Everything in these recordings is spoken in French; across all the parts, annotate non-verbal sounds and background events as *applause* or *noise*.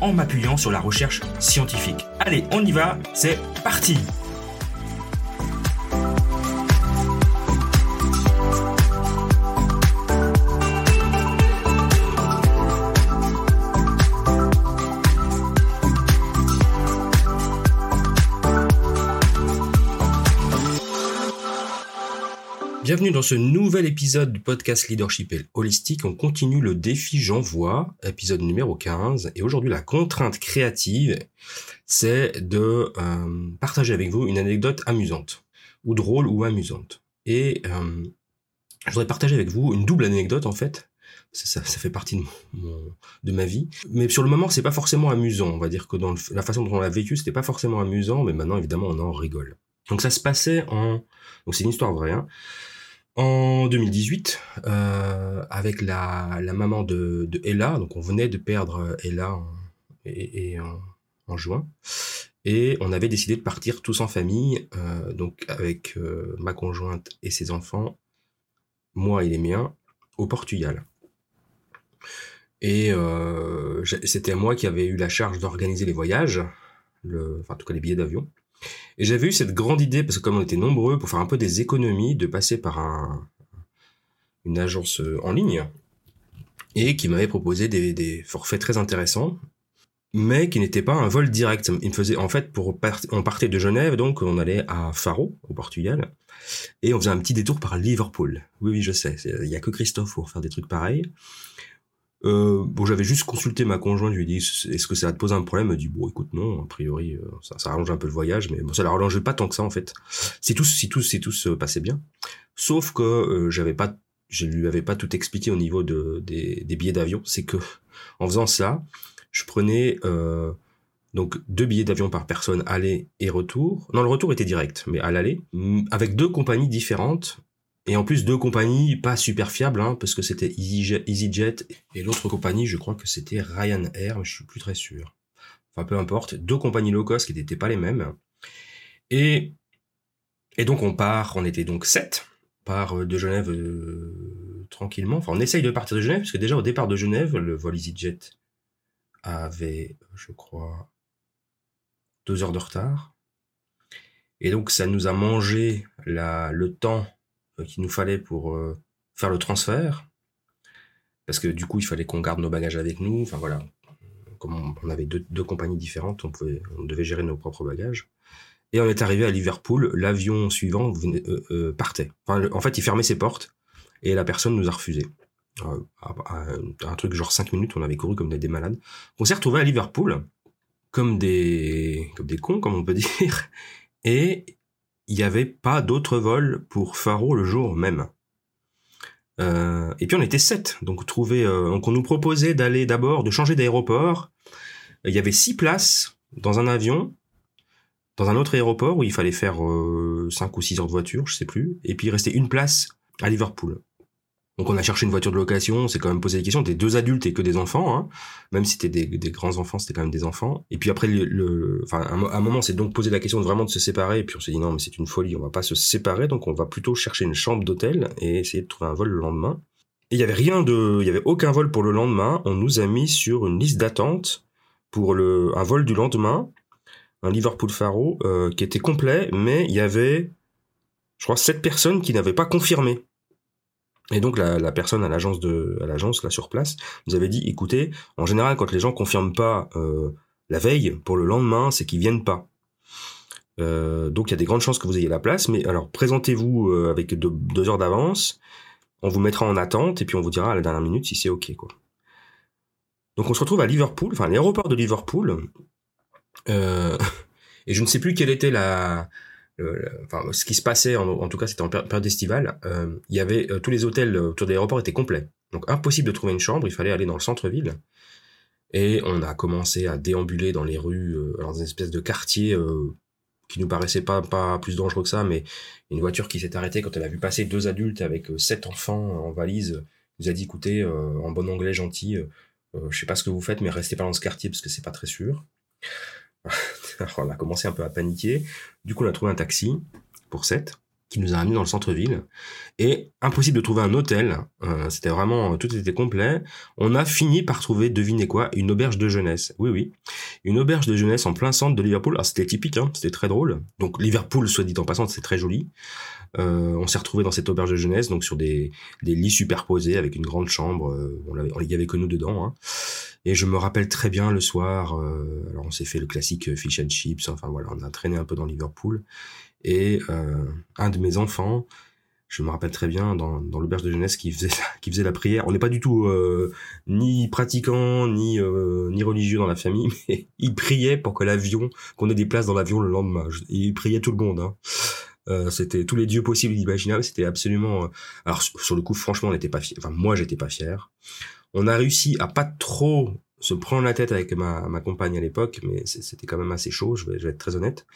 en m'appuyant sur la recherche scientifique. Allez, on y va, c'est parti Bienvenue dans ce nouvel épisode du podcast Leadership et Holistique. On continue le défi J'envoie, épisode numéro 15. Et aujourd'hui, la contrainte créative, c'est de euh, partager avec vous une anecdote amusante, ou drôle ou amusante. Et euh, je voudrais partager avec vous une double anecdote en fait. Ça, fait partie de, mon, de ma vie. Mais sur le moment, c'est pas forcément amusant. On va dire que dans la façon dont on l'a vécu, c'était pas forcément amusant, mais maintenant, évidemment, on en rigole. Donc ça se passait en... Donc c'est une histoire vraie. Hein en 2018 euh, avec la, maman de, Ella. Donc on venait de perdre Ella en, et, en, juin. Et on avait décidé de partir tous en famille, euh, donc avec euh, ma conjointe et ses enfants, moi et les miens, au Portugal. Et euh, c'était moi qui avais eu la charge d'organiser les voyages, le, enfin en tout cas les billets d'avion. Et j'avais eu cette grande idée, parce que comme on était nombreux, pour faire un peu des économies, de passer par un, une agence euh, en ligne, et qui m'avait proposé des, forfaits très intéressants, mais qui n'étaient pas un vol direct. Il faisait, en fait, pour on partait de Genève, donc on allait à Faro, au Portugal, et on faisait un petit détour par Liverpool. Oui, oui, je sais, il y a que Christophe pour faire des trucs pareils. Euh, bon, j'avais juste consulté ma conjointe, je lui ai dit est-ce que ça te pose un problème? Elle m'a dit bon, écoute non, a priori euh, ça, ça un peu le voyage, mais bon, ça la rallongeait pas tant que ça en fait. Si tout, si tout, si tout se passait bien, sauf que euh, j'avais pas, je lui avais pas tout expliqué au niveau de des, des billets d'avion. C'est que en faisant ça, je prenais euh, donc deux billets d'avion par personne aller et retour. Non, le retour était direct, mais à l'aller avec deux compagnies différentes et en plus, deux compagnies pas super fiables, hein, parce que c'était EasyJet, et l'autre compagnie, je crois que c'était Ryanair, mais je suis plus très sûr. Enfin, peu importe. Deux compagnies low cost qui n'étaient pas les mêmes. Et, et donc, on part, on était donc sept, part euh, de Genève euh, tranquillement. Enfin, on essaye de partir de Genève, parce que déjà, au départ de Genève, le vol EasyJet avait, je crois, deux heures de retard. Et donc, ça nous a mangé la, le temps qu'il nous fallait pour euh, faire le transfert. Parce que du coup, il fallait qu'on garde nos bagages avec nous. Enfin voilà, comme on, avait deux, compagnies différentes, on, devait gérer nos propres bagages. Et on est arrivé à Liverpool. L'avion suivant euh, euh, partait. En fait, il fermait ses portes et la personne nous a refusé. Euh, un truc genre 5 minutes, on avait couru comme des malades. On s'est retrouvé à Liverpool comme des comme des cons, comme on peut *laughs* dire. Et il n'y avait pas d'autres vols pour Faro le jour même. Euh, et puis on était sept, donc trouver, euh, on nous proposait d'aller d'abord, de changer d'aéroport. Il y avait six places dans un avion, dans un autre aéroport où il fallait faire euh, cinq ou six heures de voiture, je sais plus. Et puis il restait une place à Liverpool. Donc on a cherché une voiture de location, on s'est quand même posé des questions, des deux adultes et que des enfants, hein. même si c'était des, grands enfants, c'était quand même des enfants. Et puis après, à un moment, c'est donc posé la question de vraiment de se séparer, et puis on s'est dit non, mais c'est une folie, on va pas se séparer, donc on va plutôt chercher une chambre d'hôtel et essayer de trouver un vol le lendemain. Et il y avait rien de, il y avait aucun vol pour le lendemain. On nous a mis sur une liste d'attente pour le un vol du lendemain, un Liverpool Faro euh, qui était complet, mais il y avait, je crois, sept personnes qui n'avaient pas confirmé. Et donc la, personne à l'agence là sur place nous avait dit écoutez en général quand les gens confirment pas euh, la veille pour le lendemain c'est qu'ils viennent pas. Euh, donc il y a des grandes chances que vous ayez la place mais alors présentez-vous euh, avec deux, deux heures d'avance on vous mettra en attente et puis on vous dira à la dernière minute si c'est ok quoi. Donc on se retrouve à Liverpool enfin l'aéroport de Liverpool *laughs* et je ne sais plus quelle était la enfin, ce qui se passait, en, tout cas c'était en période estivale, euh, il y avait euh, tous les hôtels autour de l'aéroport étaient complets. Donc impossible de trouver une chambre, il fallait aller dans le centre-ville. Et on a commencé à déambuler dans les rues, euh, dans une espèce de quartier euh, qui nous paraissait pas, pas plus dangereux que ça, mais une voiture qui s'est arrêtée quand elle a vu passer deux adultes avec euh, sept enfants en valise, nous a dit écoutez, en bon anglais gentil, je sais pas ce que vous faites, mais restez pas dans ce quartier parce que c'est pas très sûr. On a commencé un peu à paniquer. Du coup, on a trouvé un taxi pour 7 qui nous a amenés dans le centre-ville. Et impossible de trouver un hôtel. Euh, c'était vraiment, tout était complet. On a fini par trouver, devinez quoi, une auberge de jeunesse. Oui, oui. Une auberge de jeunesse en plein centre de Liverpool. Alors c'était typique, hein, c'était très drôle. Donc Liverpool, soit dit en passant, c'est très joli. Euh, on s'est retrouvé dans cette auberge de jeunesse, donc sur des, des lits superposés avec une grande chambre. Euh, on, on y avait que nous dedans. Hein. Et je me rappelle très bien le soir. Euh, alors on s'est fait le classique fish and chips. Enfin voilà, on a traîné un peu dans Liverpool. Et euh, un de mes enfants, je me rappelle très bien dans, dans l'auberge de jeunesse qui faisait *laughs* qui faisait la prière. On n'est pas du tout euh, ni pratiquant ni euh, ni religieux dans la famille, *laughs* mais il priait pour que l'avion, qu'on ait des places dans l'avion le lendemain. Il priait tout le monde. Hein. Euh, c'était tous les dieux possibles et imaginables. C'était absolument. Euh, alors sur le coup, franchement, on n'était pas fier. Enfin, moi, j'étais pas fier. On a réussi à pas trop se prendre la tête avec ma, ma compagne à l'époque, mais c'était quand même assez chaud, je vais, je vais, être très honnête.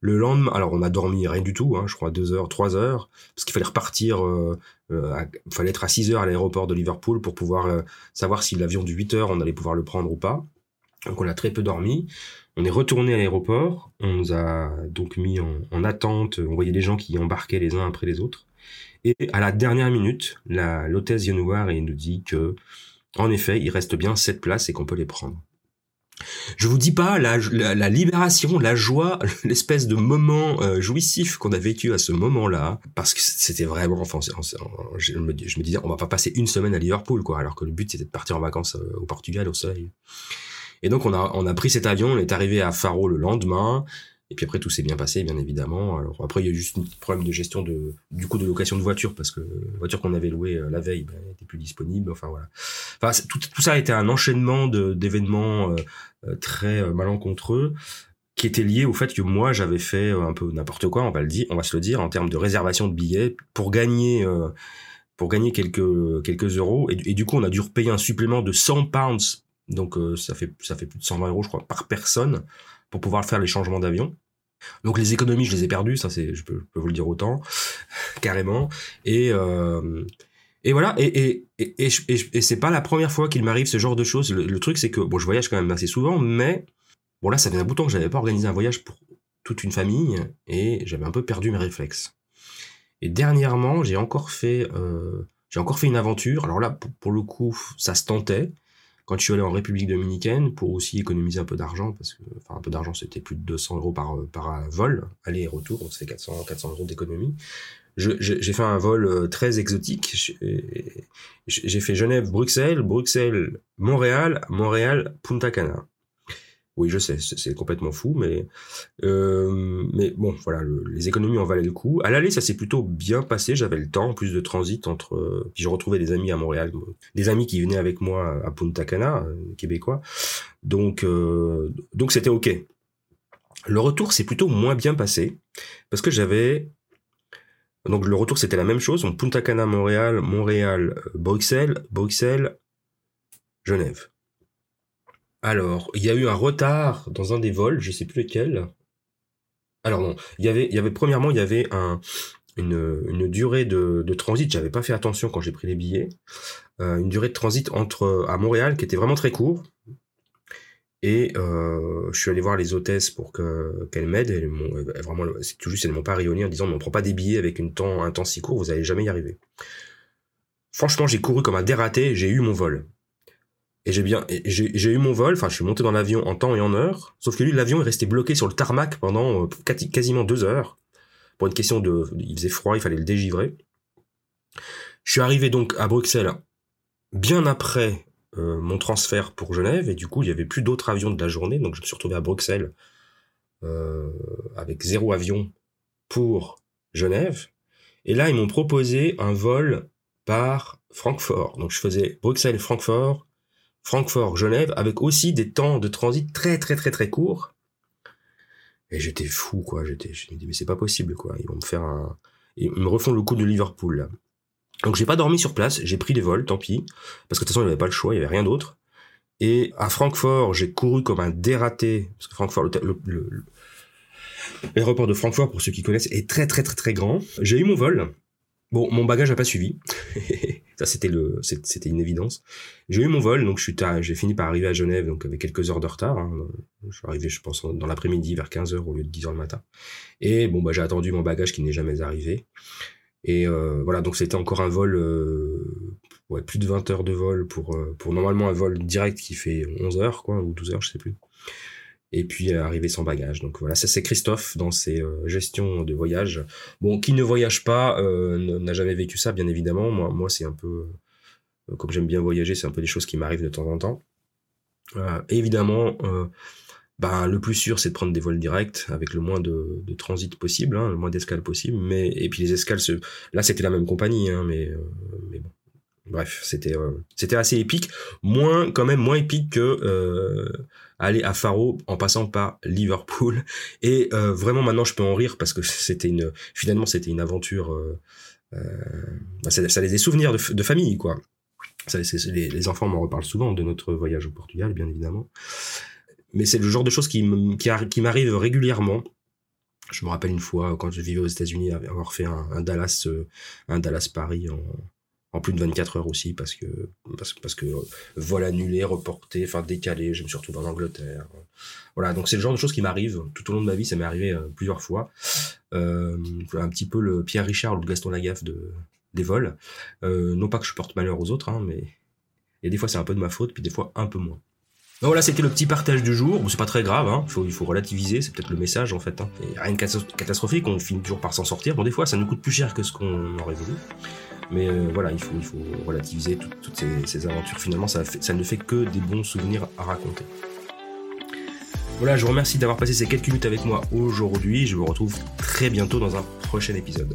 Le lendemain, alors on a dormi rien du tout, hein, je crois deux heures, trois heures, parce qu'il fallait repartir, euh, euh fallait être à 6 heures à l'aéroport de Liverpool pour pouvoir euh, savoir si l'avion du 8 heures, on allait pouvoir le prendre ou pas. Donc on a très peu dormi. On est retourné à l'aéroport, on nous a donc mis en, en, attente, on voyait les gens qui embarquaient les uns après les autres. Et à la dernière minute, l'hôtesse voir et nous dit que en effet, il reste bien sept places et qu'on peut les prendre. Je vous dis pas la, la, libération, la joie, *laughs* l'espèce de moment euh, jouissif qu'on a vécu à ce moment-là, parce que c'était vraiment, enfin, je me, disais, on va pas passer une semaine à Liverpool, quoi, alors que le but c'était de partir en vacances euh, au Portugal, au soleil. Et donc on a, on a pris cet avion, on est arrivé à Faro le lendemain, et puis après, tout s'est bien passé, bien évidemment. Alors après, il y a eu juste un problème de gestion de, du coût de location de voiture, parce que la voiture qu'on avait louée euh, la veille n'était plus disponible. Enfin voilà. Tout, ça a été un enchaînement d'événements euh, euh, très malencontreux qui étaient liés au fait que moi j'avais fait un peu n'importe quoi, on va le dire, on va se le dire, en termes de réservation de billets pour gagner pour gagner quelques quelques euros et, du coup on a dû repayer un supplément de 100 pounds donc ça fait ça fait plus de 120 euros je crois par personne pour pouvoir faire les changements d'avion. Donc les économies, je les ai perdues, ça c'est, je peux, vous le dire autant, *laughs* carrément. Et euh, et voilà. Et et et, et, c'est pas la première fois qu'il m'arrive ce genre de choses. Le, truc c'est que bon, je voyage quand même assez souvent, mais bon là, ça fait un bout de temps que j'avais pas organisé un voyage pour toute une famille et j'avais un peu perdu mes réflexes. Et dernièrement, j'ai encore fait euh, encore fait une aventure. Alors là, pour, le coup, ça se tentait quand je suis allé en République dominicaine pour aussi économiser un peu d'argent, parce que, enfin, un peu d'argent, c'était plus de 200 euros par, par vol, aller et retour, donc c'était 400, 400 euros d'économie. J'ai fait un vol euh, très exotique. J'ai fait Genève-Bruxelles, Bruxelles-Montréal, Montréal-Punta Cana. Oui, je sais, c'est complètement fou, mais euh, mais bon, voilà, les économies en valaient le coup. À l'aller, ça s'est plutôt bien passé. J'avais le temps, plus de transit entre. Euh, puis je retrouvais des amis à Montréal, des amis qui venaient avec moi à Punta Cana, euh, québécois. Donc euh, donc c'était ok. Le retour s'est plutôt moins bien passé parce que j'avais donc le retour c'était la même chose. Donc Punta Cana, Montréal, Montréal, Bruxelles, Bruxelles, Genève. Alors, il y a eu un retard dans un des vols, je sais plus lequel. Alors non, il y avait, premièrement, il y avait un, une, une durée de, de transit. J'avais pas fait attention quand j'ai pris les billets. Euh, une durée de transit entre à Montréal qui était vraiment très court. Et euh, je suis allé voir les hôtesses pour que qu'elles m'aident. Elles vraiment, c'est tout juste, elles m'ont pas rayonné en disant, mais on prend pas des billets avec une temps, un temps si court, vous allez jamais y arriver. Franchement, j'ai couru comme un dératé. J'ai eu mon vol. Et j'ai bien, j'ai eu mon vol. Enfin, je suis monté dans l'avion en temps et en heure. Sauf que lui, l'avion est resté bloqué sur le tarmac pendant euh, quasiment deux heures. Pour une question de, il faisait froid, il fallait le dégivrer. Je suis arrivé donc à Bruxelles bien après euh, mon transfert pour Genève et du coup il y avait plus d'autres avions de la journée donc je me suis retrouvé à Bruxelles euh, avec zéro avion pour Genève et là ils m'ont proposé un vol par Francfort donc je faisais Bruxelles Francfort Francfort, Genève, avec aussi des temps de transit très très très très courts. Et j'étais fou, quoi. J'étais, je me dis, mais c'est pas possible, quoi. Ils vont me faire un, ils me refont le coup de Liverpool, là. Donc j'ai pas dormi sur place, j'ai pris des vols, tant pis. Parce que de toute façon, il n'y avait pas le choix, il y avait rien d'autre. Et à Francfort, j'ai couru comme un dératé, parce que Francfort, l'aéroport de Francfort, pour ceux qui connaissent, est très très très très grand. J'ai eu mon vol. Bon, mon bagage n'a pas suivi. *laughs* Ça, c'était une évidence. J'ai eu mon vol, donc j'ai fini par arriver à Genève, donc avec quelques heures de retard. Hein. Je suis arrivé, je pense, dans l'après-midi vers 15 heures au lieu de 10 heures le matin. Et bon, bah, j'ai attendu mon bagage qui n'est jamais arrivé. Et euh, voilà, donc c'était encore un vol, euh, ouais, plus de 20 heures de vol pour, euh, pour normalement un vol direct qui fait 11 heures, quoi, ou 12 heures, je sais plus. Et puis arriver sans bagage. Donc voilà, ça c'est Christophe dans ses gestions de voyage. Bon, qui ne voyage pas n'a jamais vécu ça, bien évidemment. Moi, moi c'est un peu, comme j'aime bien voyager, c'est un peu des choses qui m'arrivent de temps en temps. évidemment, ben, le plus sûr, c'est de prendre des vols directs avec le moins de, de transit possible, hein, le moins d'escales possible. Mais et puis les escales, là, c'était la même compagnie, hein, mais euh, mais bon. Bref, c'était euh, c'était assez épique, moins quand même moins épique que euh, aller à Faro en passant par Liverpool. *laughs* Et vraiment maintenant, je peux en rire parce que *laughs* c'était une finalement c'était une aventure. Ben, ça, ça des souvenirs de, de famille, quoi. Ça, les, les enfants m'en reparlent souvent de notre voyage au Portugal, bien évidemment mais c'est le genre de choses qui, m'arrive régulièrement. Je me rappelle une fois quand je vivais aux États-Unis avoir fait un, Dallas, euh, un Dallas Paris en, plus de 24 heures aussi parce que parce, que euh, vol annulé, reporté, enfin décalé. Je me suis retrouvé en Angleterre. Voilà, donc c'est le genre de choses qui m'arrivent tout au long de ma vie. Ça m'est arrivé euh, plusieurs fois. Euh, un petit peu le Pierre Richard ou le Gaston Lagaffe de des vols. non pas que je porte malheur aux autres, hein, mais et des fois c'est un peu de ma faute, puis des fois un peu moins. Voilà, c'était le petit partage du jour. Bon, c'est pas très grave, hein. il, faut, relativiser, c'est peut-être le message en fait. Hein. rien de catastrophique, on finit toujours par s'en sortir. Bon, des fois, ça nous coûte plus cher que ce qu'on aurait voulu. Mais euh, voilà, il faut, relativiser toutes ces, aventures. Finalement, ça ne fait que des bons souvenirs à raconter. Voilà, je vous remercie d'avoir passé ces quelques minutes avec moi aujourd'hui. Je vous retrouve très bientôt dans un prochain épisode.